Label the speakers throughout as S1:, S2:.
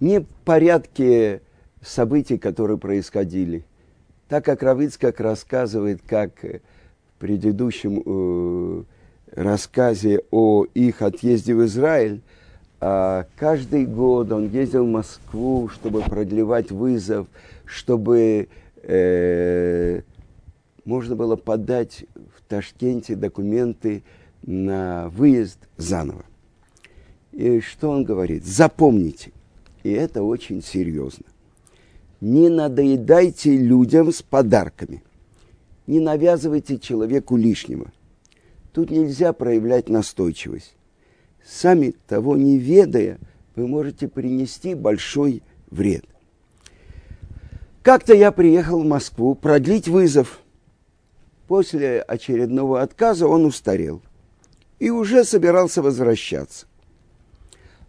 S1: не в порядке событий, которые происходили. Так как Равицкак рассказывает, как в предыдущем э, рассказе о их отъезде в Израиль, а каждый год он ездил в Москву, чтобы продлевать вызов, чтобы э, можно было подать в Ташкенте документы на выезд заново. И что он говорит? Запомните, и это очень серьезно. Не надоедайте людям с подарками. Не навязывайте человеку лишнего. Тут нельзя проявлять настойчивость. Сами того не ведая, вы можете принести большой вред. Как-то я приехал в Москву продлить вызов. После очередного отказа он устарел и уже собирался возвращаться.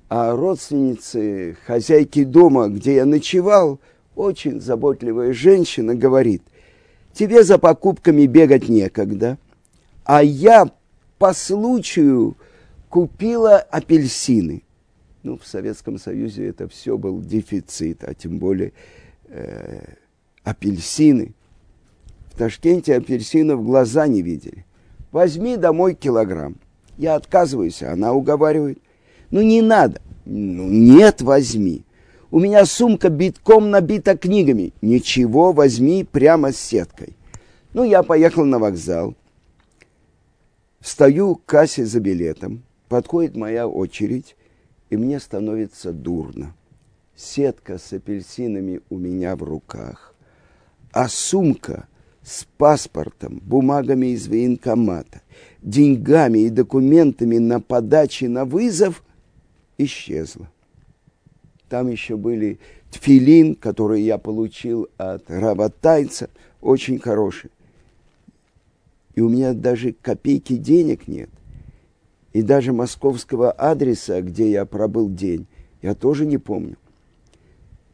S1: А родственницы хозяйки дома, где я ночевал, очень заботливая женщина, говорит, тебе за покупками бегать некогда, а я по случаю купила апельсины. Ну, в Советском Союзе это все был дефицит, а тем более э, апельсины. В Ташкенте апельсинов глаза не видели. Возьми домой килограмм. Я отказываюсь, а она уговаривает. Ну, не надо. Ну, нет, возьми. У меня сумка битком набита книгами. Ничего, возьми прямо с сеткой. Ну, я поехал на вокзал. Стою к кассе за билетом. Подходит моя очередь, и мне становится дурно. Сетка с апельсинами у меня в руках, а сумка с паспортом, бумагами из военкомата, деньгами и документами на подаче на вызов исчезла. Там еще были тфилин, который я получил от работайца, очень хороший. И у меня даже копейки денег нет. И даже московского адреса, где я пробыл день, я тоже не помню.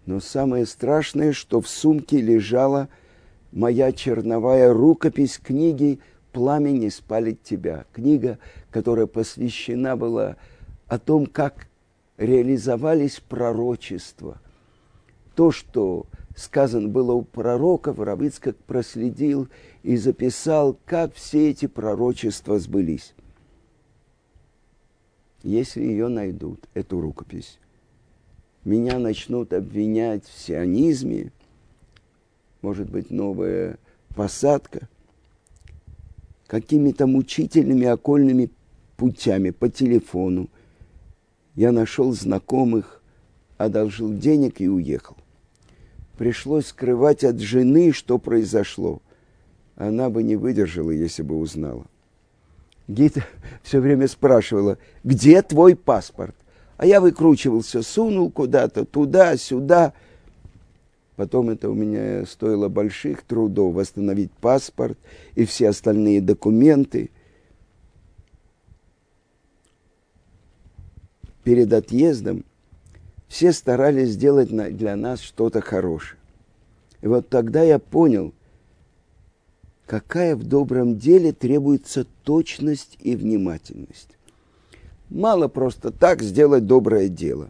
S1: Но самое страшное, что в сумке лежала моя черновая рукопись книги «Пламя не спалит тебя». Книга, которая посвящена была о том, как реализовались пророчества. То, что сказано было у пророков, Равицкак проследил и записал, как все эти пророчества сбылись если ее найдут, эту рукопись, меня начнут обвинять в сионизме, может быть, новая посадка, какими-то мучительными окольными путями по телефону. Я нашел знакомых, одолжил денег и уехал. Пришлось скрывать от жены, что произошло. Она бы не выдержала, если бы узнала. Гита все время спрашивала, где твой паспорт? А я выкручивался, сунул куда-то, туда-сюда. Потом это у меня стоило больших трудов восстановить паспорт и все остальные документы. Перед отъездом все старались сделать для нас что-то хорошее. И вот тогда я понял – какая в добром деле требуется точность и внимательность. Мало просто так сделать доброе дело.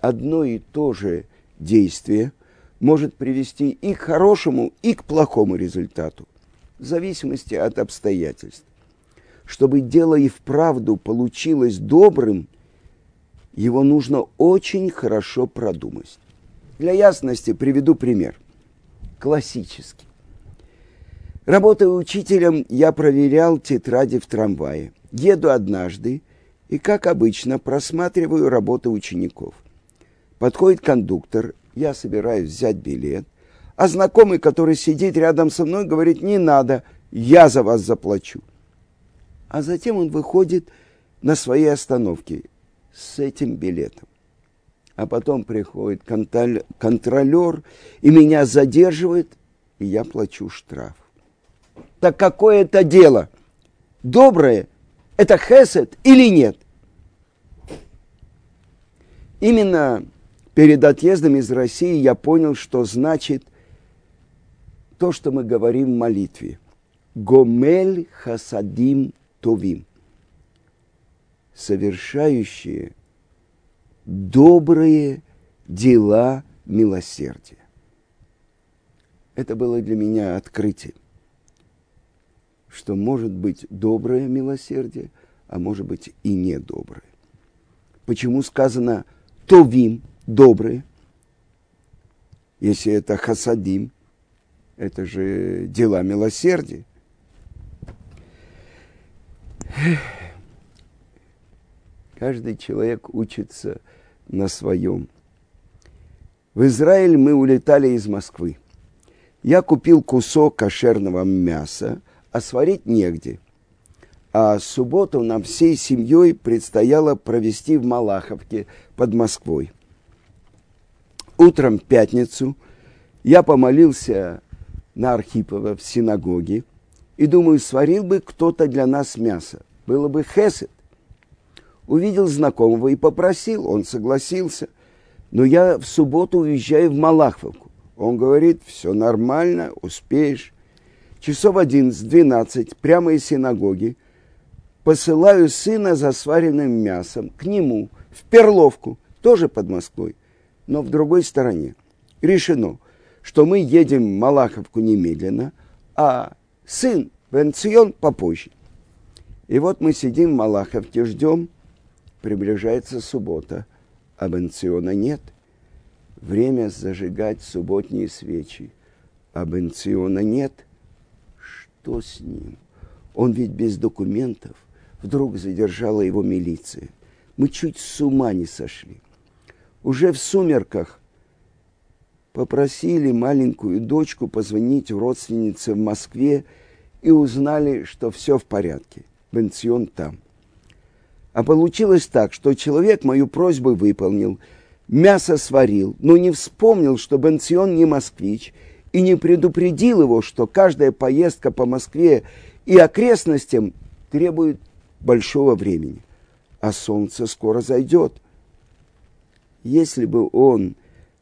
S1: Одно и то же действие может привести и к хорошему, и к плохому результату, в зависимости от обстоятельств. Чтобы дело и вправду получилось добрым, его нужно очень хорошо продумать. Для ясности приведу пример. Классический. Работая учителем, я проверял тетради в трамвае. Еду однажды и, как обычно, просматриваю работы учеников. Подходит кондуктор, я собираюсь взять билет, а знакомый, который сидит рядом со мной, говорит, не надо, я за вас заплачу. А затем он выходит на своей остановке с этим билетом. А потом приходит контролер и меня задерживает, и я плачу штраф так какое это дело? Доброе – это хесед или нет? Именно перед отъездом из России я понял, что значит то, что мы говорим в молитве. Гомель хасадим товим. Совершающие добрые дела милосердия. Это было для меня открытие, что может быть доброе милосердие, а может быть и недоброе. Почему сказано «товим» – добрые? Если это хасадим, это же дела милосердия. Каждый человек учится на своем. В Израиль мы улетали из Москвы. Я купил кусок кошерного мяса, а сварить негде. А субботу нам всей семьей предстояло провести в Малаховке под Москвой. Утром в пятницу я помолился на Архипова в синагоге и думаю, сварил бы кто-то для нас мясо. Было бы хесед. Увидел знакомого и попросил, он согласился. Но я в субботу уезжаю в Малаховку. Он говорит, все нормально, успеешь. Часов 11-12, прямо из синагоги, посылаю сына за сваренным мясом к нему, в Перловку, тоже под Москвой, но в другой стороне. Решено, что мы едем в Малаховку немедленно, а сын в попозже. И вот мы сидим в Малаховке, ждем, приближается суббота, а Бенциона нет. Время зажигать субботние свечи, а Бенциона нет. Что с ним? Он ведь без документов. Вдруг задержала его милиция. Мы чуть с ума не сошли. Уже в сумерках попросили маленькую дочку позвонить родственнице в Москве и узнали, что все в порядке. Бенцион там. А получилось так, что человек мою просьбу выполнил, мясо сварил, но не вспомнил, что Бенцион не москвич, и не предупредил его, что каждая поездка по Москве и окрестностям требует большого времени, а солнце скоро зайдет. Если бы он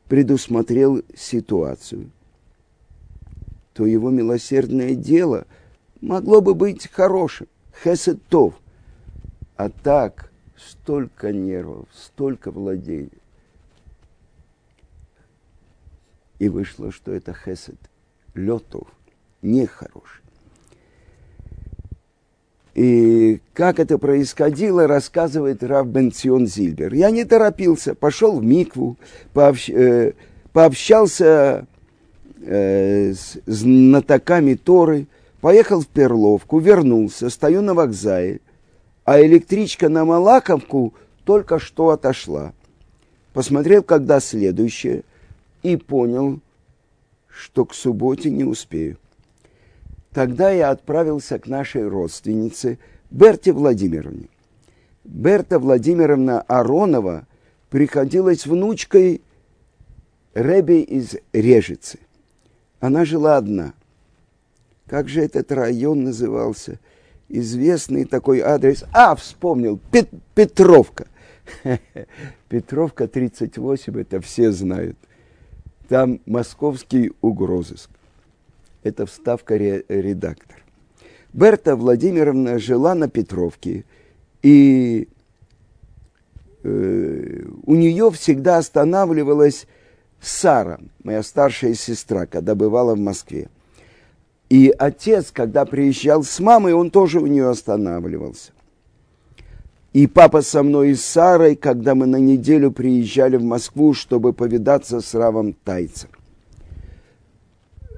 S1: предусмотрел ситуацию, то его милосердное дело могло бы быть хорошим, хесетов. А так столько нервов, столько владений. И вышло, что это хесед, летов, нехороший. И как это происходило, рассказывает Рав Бенцион Зильбер. Я не торопился, пошел в Микву, пообщ, э, пообщался э, с знатоками Торы, поехал в Перловку, вернулся, стою на вокзале, а электричка на Малаковку только что отошла. Посмотрел, когда следующая, и понял, что к субботе не успею. Тогда я отправился к нашей родственнице Берте Владимировне. Берта Владимировна Аронова приходилась внучкой Реби из Режицы. Она жила одна. Как же этот район назывался? Известный такой адрес. А, вспомнил, Пет, Петровка. Петровка 38, это все знают. Там московский угрозыск это вставка редактор. Берта Владимировна жила на Петровке, и э, у нее всегда останавливалась Сара, моя старшая сестра, когда бывала в Москве. И отец, когда приезжал с мамой, он тоже у нее останавливался. И папа со мной и с Сарой, когда мы на неделю приезжали в Москву, чтобы повидаться с Равом Тайцем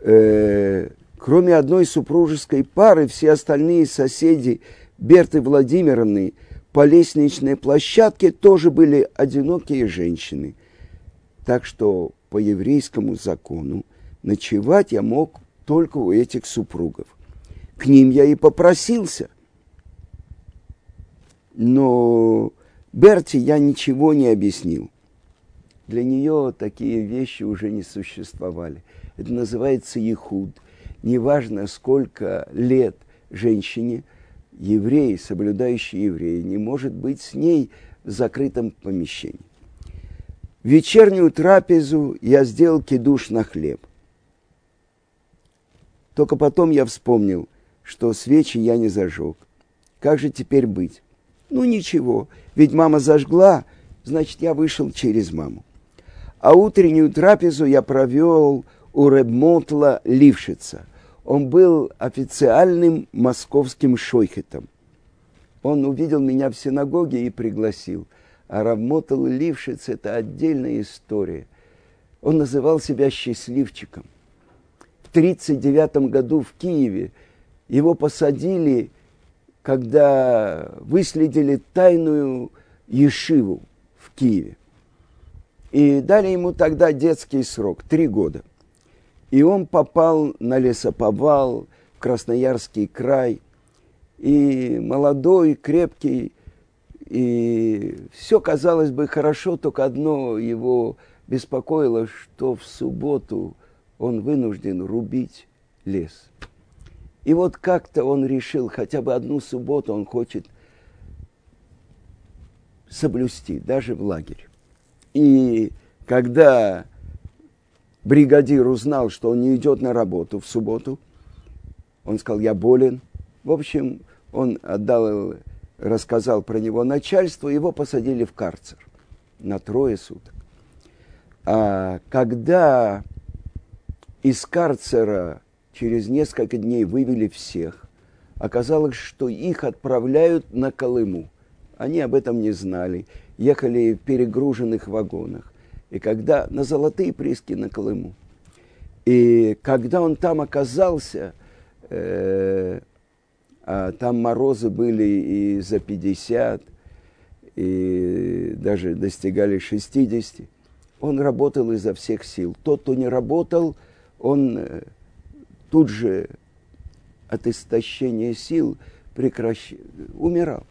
S1: э, кроме одной супружеской пары, все остальные соседи Берты Владимировны по лестничной площадке тоже были одинокие женщины. Так что по еврейскому закону ночевать я мог только у этих супругов. К ним я и попросился. Но Берти я ничего не объяснил. Для нее такие вещи уже не существовали. Это называется ехуд. Неважно, сколько лет женщине, еврей, соблюдающий еврей, не может быть с ней в закрытом помещении. Вечернюю трапезу я сделал кидуш на хлеб. Только потом я вспомнил, что свечи я не зажег. Как же теперь быть? Ну ничего, ведь мама зажгла, значит, я вышел через маму. А утреннюю трапезу я провел у Ребмотла Лившица. Он был официальным московским шойхетом. Он увидел меня в синагоге и пригласил. А Равмотл Лившиц – это отдельная история. Он называл себя счастливчиком. В 1939 году в Киеве его посадили, когда выследили тайную Ешиву в Киеве. И дали ему тогда детский срок, три года. И он попал на лесоповал в Красноярский край. И молодой, крепкий, и все казалось бы хорошо, только одно его беспокоило, что в субботу он вынужден рубить лес. И вот как-то он решил, хотя бы одну субботу он хочет соблюсти, даже в лагере. И когда бригадир узнал, что он не идет на работу в субботу, он сказал, я болен. В общем, он отдал, рассказал про него начальству, его посадили в карцер на трое суток. А когда из карцера через несколько дней вывели всех, оказалось, что их отправляют на Колыму. Они об этом не знали, ехали в перегруженных вагонах. И когда на золотые прииски на Колыму. И когда он там оказался, э, а там морозы были и за 50, и даже достигали 60, он работал изо всех сил. Тот, кто не работал, он э, тут же от истощения сил прекращ... умирал.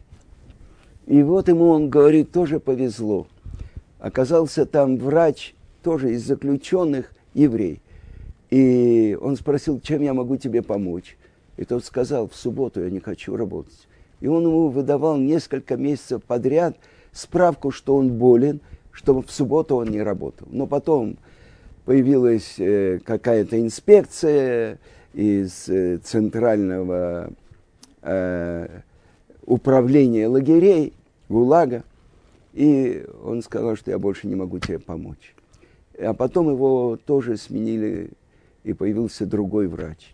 S1: И вот ему, он говорит, тоже повезло. Оказался там врач, тоже из заключенных, еврей. И он спросил, чем я могу тебе помочь. И тот сказал, в субботу я не хочу работать. И он ему выдавал несколько месяцев подряд справку, что он болен, что в субботу он не работал. Но потом появилась э, какая-то инспекция из э, центрального э, управления лагерей, ГУЛАГа, и он сказал, что я больше не могу тебе помочь. А потом его тоже сменили, и появился другой врач.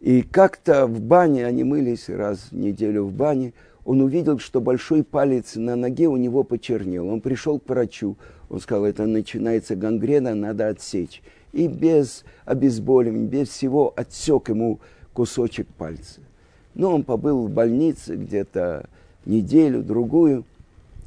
S1: И как-то в бане, они мылись раз в неделю в бане, он увидел, что большой палец на ноге у него почернел. Он пришел к врачу, он сказал, это начинается гангрена, надо отсечь. И без обезболивания, без всего отсек ему кусочек пальца. Но он побыл в больнице где-то неделю, другую,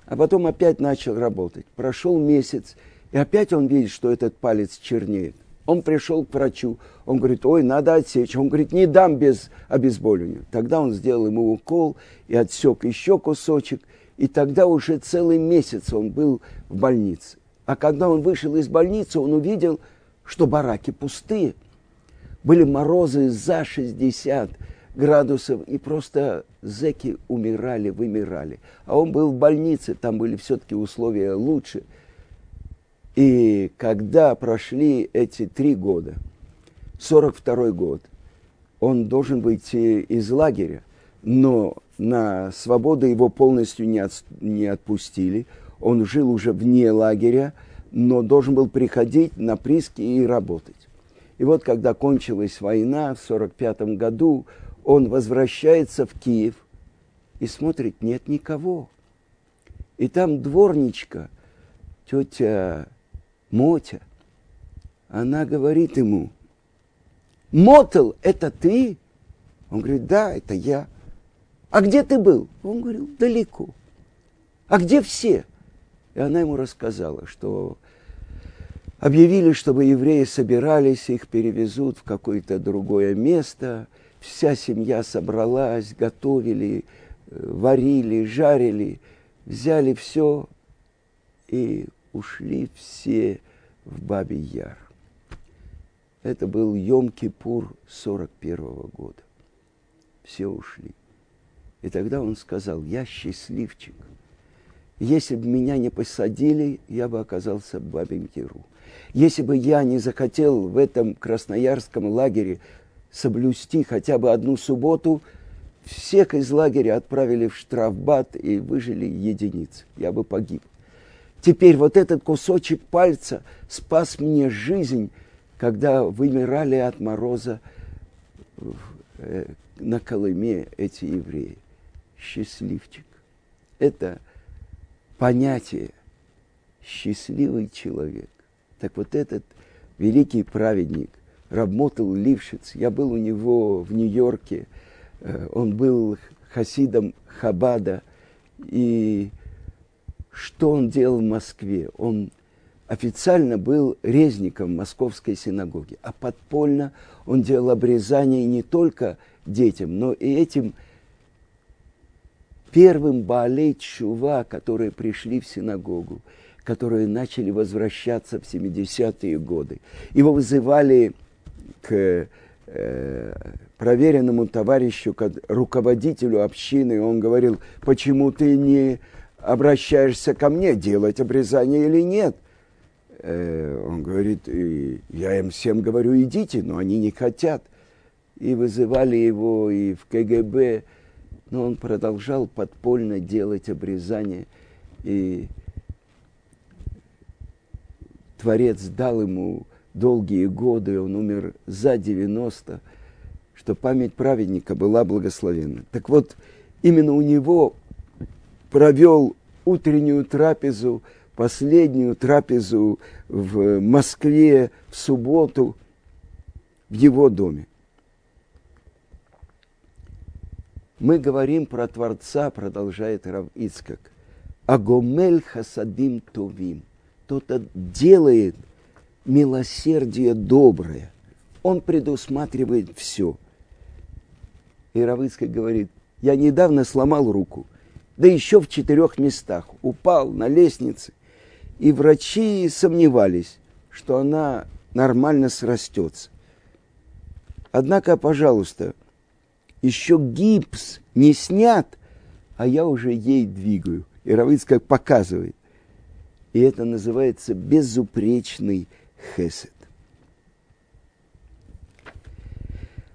S1: а потом опять начал работать. Прошел месяц, и опять он видит, что этот палец чернеет. Он пришел к врачу, он говорит, ой, надо отсечь. Он говорит, не дам без обезболивания. Тогда он сделал ему укол и отсек еще кусочек. И тогда уже целый месяц он был в больнице. А когда он вышел из больницы, он увидел, что бараки пустые. Были морозы за 60 градусов, и просто зеки умирали, вымирали. А он был в больнице, там были все-таки условия лучше. И когда прошли эти три года, 42 год, он должен выйти из лагеря, но на свободу его полностью не, от, не отпустили. Он жил уже вне лагеря, но должен был приходить на приски и работать. И вот когда кончилась война в 1945 году, он возвращается в Киев и смотрит, нет никого. И там дворничка, тетя Мотя, она говорит ему, Мотел, это ты? Он говорит, да, это я. А где ты был? Он говорил, далеко. А где все? И она ему рассказала, что объявили, чтобы евреи собирались, их перевезут в какое-то другое место. Вся семья собралась, готовили, э, варили, жарили, взяли все и ушли все в Бабий Яр. Это был Йом-Кипур 41 -го года. Все ушли. И тогда он сказал, я счастливчик. Если бы меня не посадили, я бы оказался в Бабьем Яру. Если бы я не захотел в этом красноярском лагере соблюсти хотя бы одну субботу, всех из лагеря отправили в штрафбат и выжили единицы. Я бы погиб. Теперь вот этот кусочек пальца спас мне жизнь, когда вымирали от мороза э, на Колыме эти евреи. Счастливчик. Это понятие счастливый человек. Так вот этот великий праведник, работал Лившиц, я был у него в Нью-Йорке, э, он был хасидом Хабада, и что он делал в Москве? Он официально был резником Московской синагоги, а подпольно он делал обрезание не только детям, но и этим первым Баалей Чува, которые пришли в синагогу, которые начали возвращаться в 70-е годы. Его вызывали к э, проверенному товарищу, к руководителю общины, он говорил, почему ты не обращаешься ко мне, делать обрезание или нет. Э, он говорит, я им всем говорю, идите, но они не хотят. И вызывали его и в КГБ, но он продолжал подпольно делать обрезание. И Творец дал ему долгие годы, он умер за 90, что память праведника была благословенна. Так вот, именно у него провел утреннюю трапезу, последнюю трапезу в Москве в субботу в его доме. Мы говорим про Творца, продолжает Рав Ицкак. Агомель хасадим тувим. Кто-то делает милосердие доброе. Он предусматривает все. И Рав Ицкак говорит, я недавно сломал руку – да еще в четырех местах. Упал на лестнице, и врачи сомневались, что она нормально срастется. Однако, пожалуйста, еще гипс не снят, а я уже ей двигаю. И Равыцкак показывает. И это называется безупречный хесед.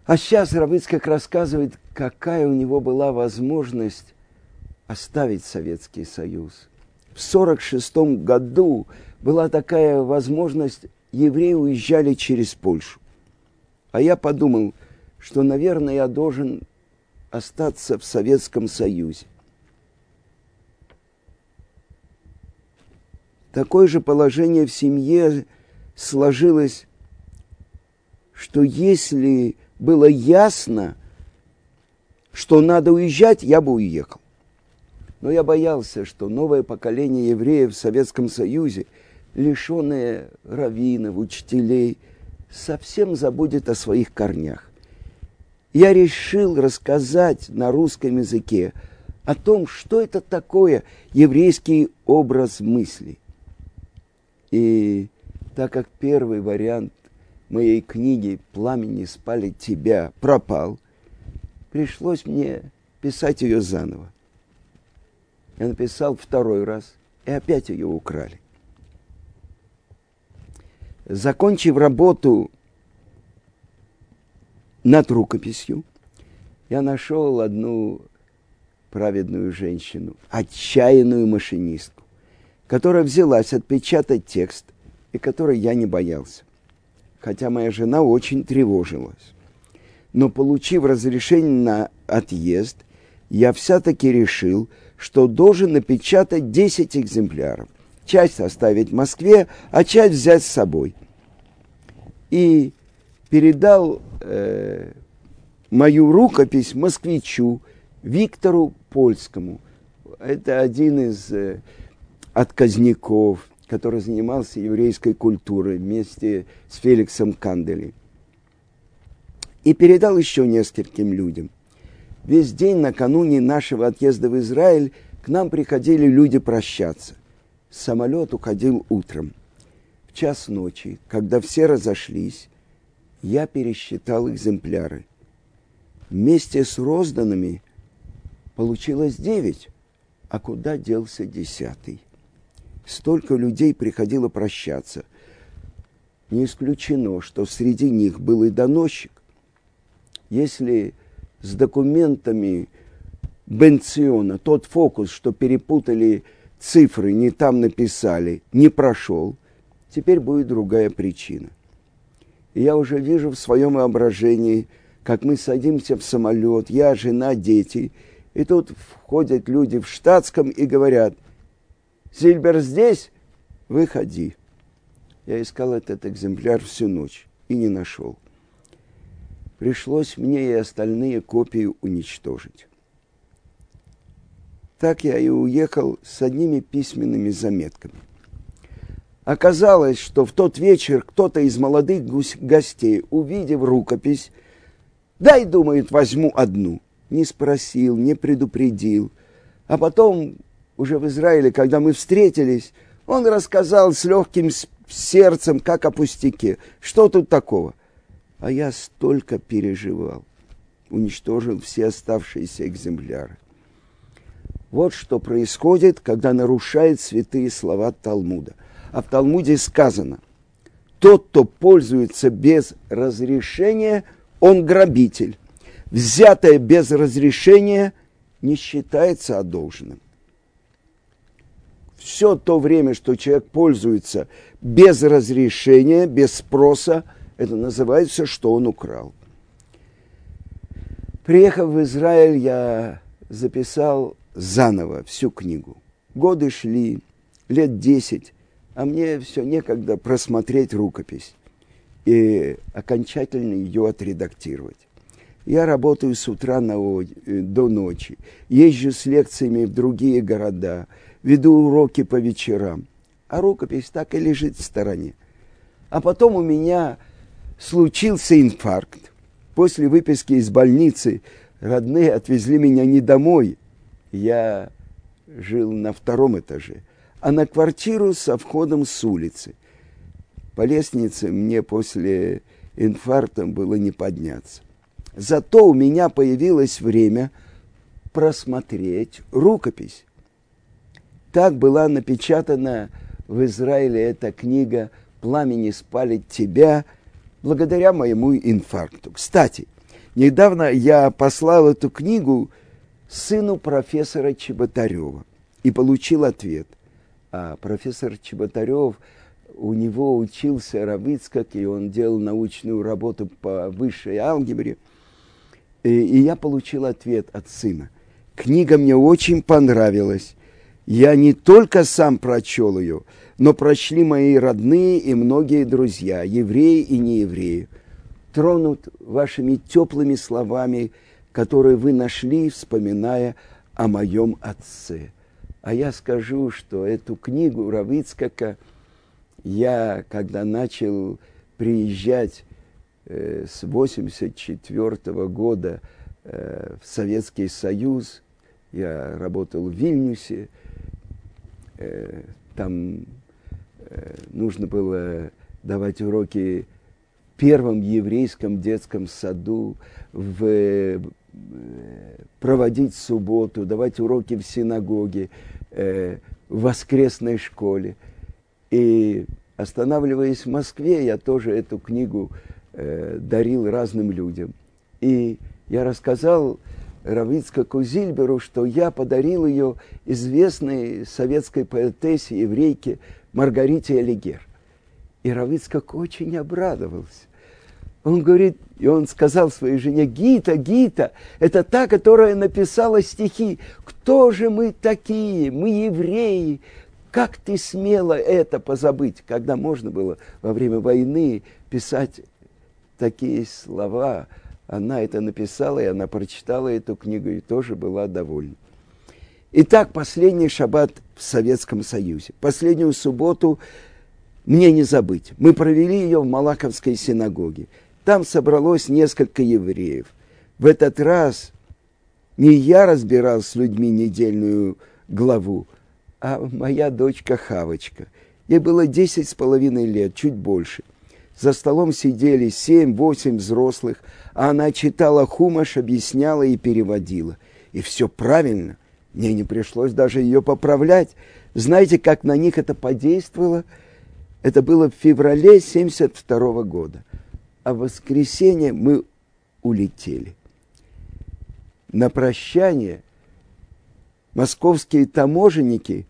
S1: А сейчас Равыцкак рассказывает, какая у него была возможность оставить Советский Союз. В 1946 году была такая возможность, евреи уезжали через Польшу. А я подумал, что, наверное, я должен остаться в Советском Союзе. Такое же положение в семье сложилось, что если было ясно, что надо уезжать, я бы уехал. Но я боялся, что новое поколение евреев в Советском Союзе, лишенное раввинов, учителей, совсем забудет о своих корнях. Я решил рассказать на русском языке о том, что это такое еврейский образ мысли. И так как первый вариант моей книги «Пламени спали тебя» пропал, пришлось мне писать ее заново. Я написал второй раз, и опять ее украли. Закончив работу над рукописью, я нашел одну праведную женщину, отчаянную машинистку, которая взялась отпечатать текст, и которой я не боялся. Хотя моя жена очень тревожилась. Но получив разрешение на отъезд, я все-таки решил, что должен напечатать 10 экземпляров. Часть оставить в Москве, а часть взять с собой. И передал э, мою рукопись москвичу Виктору Польскому. Это один из э, отказников, который занимался еврейской культурой вместе с Феликсом Кандели. И передал еще нескольким людям. Весь день накануне нашего отъезда в Израиль к нам приходили люди прощаться. Самолет уходил утром. В час ночи, когда все разошлись, я пересчитал экземпляры. Вместе с розданными получилось девять, а куда делся десятый? Столько людей приходило прощаться. Не исключено, что среди них был и доносчик. Если с документами Бенциона, тот фокус, что перепутали цифры не там написали, не прошел, теперь будет другая причина. Я уже вижу в своем воображении, как мы садимся в самолет, я, жена, дети, и тут входят люди в штатском и говорят, Зильбер здесь? Выходи. Я искал этот экземпляр всю ночь и не нашел. Пришлось мне и остальные копии уничтожить. Так я и уехал с одними письменными заметками. Оказалось, что в тот вечер кто-то из молодых гостей, увидев рукопись, дай, думает, возьму одну. Не спросил, не предупредил. А потом, уже в Израиле, когда мы встретились, он рассказал с легким сердцем, как о пустяке. Что тут такого? А я столько переживал. Уничтожил все оставшиеся экземпляры. Вот что происходит, когда нарушает святые слова Талмуда. А в Талмуде сказано, тот, кто пользуется без разрешения, он грабитель. Взятое без разрешения не считается одолженным все то время, что человек пользуется без разрешения, без спроса, это называется, что он украл. Приехав в Израиль, я записал заново всю книгу. Годы шли, лет десять, а мне все некогда просмотреть рукопись и окончательно ее отредактировать. Я работаю с утра на, до ночи, езжу с лекциями в другие города – веду уроки по вечерам, а рукопись так и лежит в стороне. А потом у меня случился инфаркт. После выписки из больницы родные отвезли меня не домой. Я жил на втором этаже, а на квартиру со входом с улицы. По лестнице мне после инфаркта было не подняться. Зато у меня появилось время просмотреть рукопись так была напечатана в Израиле эта книга «Пламени спалит тебя» благодаря моему инфаркту. Кстати, недавно я послал эту книгу сыну профессора Чеботарева и получил ответ. А профессор Чеботарев, у него учился Равицкак, и он делал научную работу по высшей алгебре. И, и я получил ответ от сына. Книга мне очень понравилась я не только сам прочел ее, но прочли мои родные и многие друзья, евреи и неевреи, тронут вашими теплыми словами, которые вы нашли, вспоминая о моем отце. А я скажу, что эту книгу Равицкака я, когда начал приезжать э, с 1984 года э, в Советский Союз, я работал в Вильнюсе, Э, там э, нужно было давать уроки в первом еврейском детском саду, в, э, проводить субботу, давать уроки в синагоге, в воскресной школе. И останавливаясь в Москве, я тоже эту книгу дарил разным людям. И я рассказал Равицкаку Зильберу, что я подарил ее известной советской поэтессе, еврейке Маргарите Алигер. И Равицкак очень обрадовался. Он говорит, и он сказал своей жене, Гита, Гита, это та, которая написала стихи. Кто же мы такие? Мы евреи. Как ты смела это позабыть, когда можно было во время войны писать такие слова? Она это написала, и она прочитала эту книгу и тоже была довольна. Итак, последний шаббат в Советском Союзе. Последнюю субботу мне не забыть. Мы провели ее в Малаковской синагоге. Там собралось несколько евреев. В этот раз не я разбирал с людьми недельную главу, а моя дочка Хавочка. Ей было десять с половиной лет, чуть больше – за столом сидели семь-восемь взрослых, она читала хумаш, объясняла и переводила. И все правильно. Мне не пришлось даже ее поправлять. Знаете, как на них это подействовало? Это было в феврале 72 года. А в воскресенье мы улетели. На прощание московские таможенники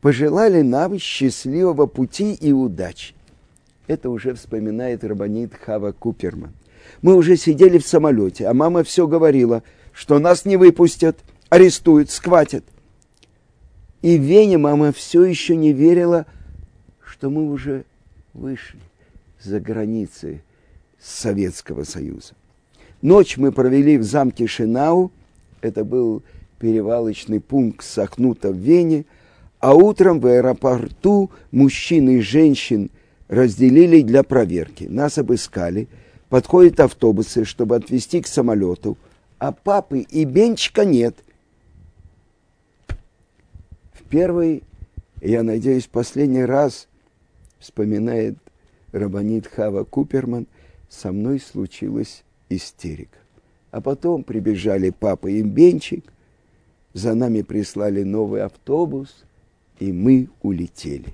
S1: пожелали нам счастливого пути и удачи. Это уже вспоминает Рабанит Хава Куперман. Мы уже сидели в самолете, а мама все говорила, что нас не выпустят, арестуют, схватят. И в Вене мама все еще не верила, что мы уже вышли за границы Советского Союза. Ночь мы провели в замке Шинау, это был перевалочный пункт Сахнута в Вене, а утром в аэропорту мужчин и женщин разделили для проверки. Нас обыскали, подходят автобусы, чтобы отвезти к самолету, а папы и Бенчика нет. В первый, я надеюсь, последний раз, вспоминает Рабанит Хава Куперман, со мной случилась истерика. А потом прибежали папа и Бенчик, за нами прислали новый автобус, и мы улетели.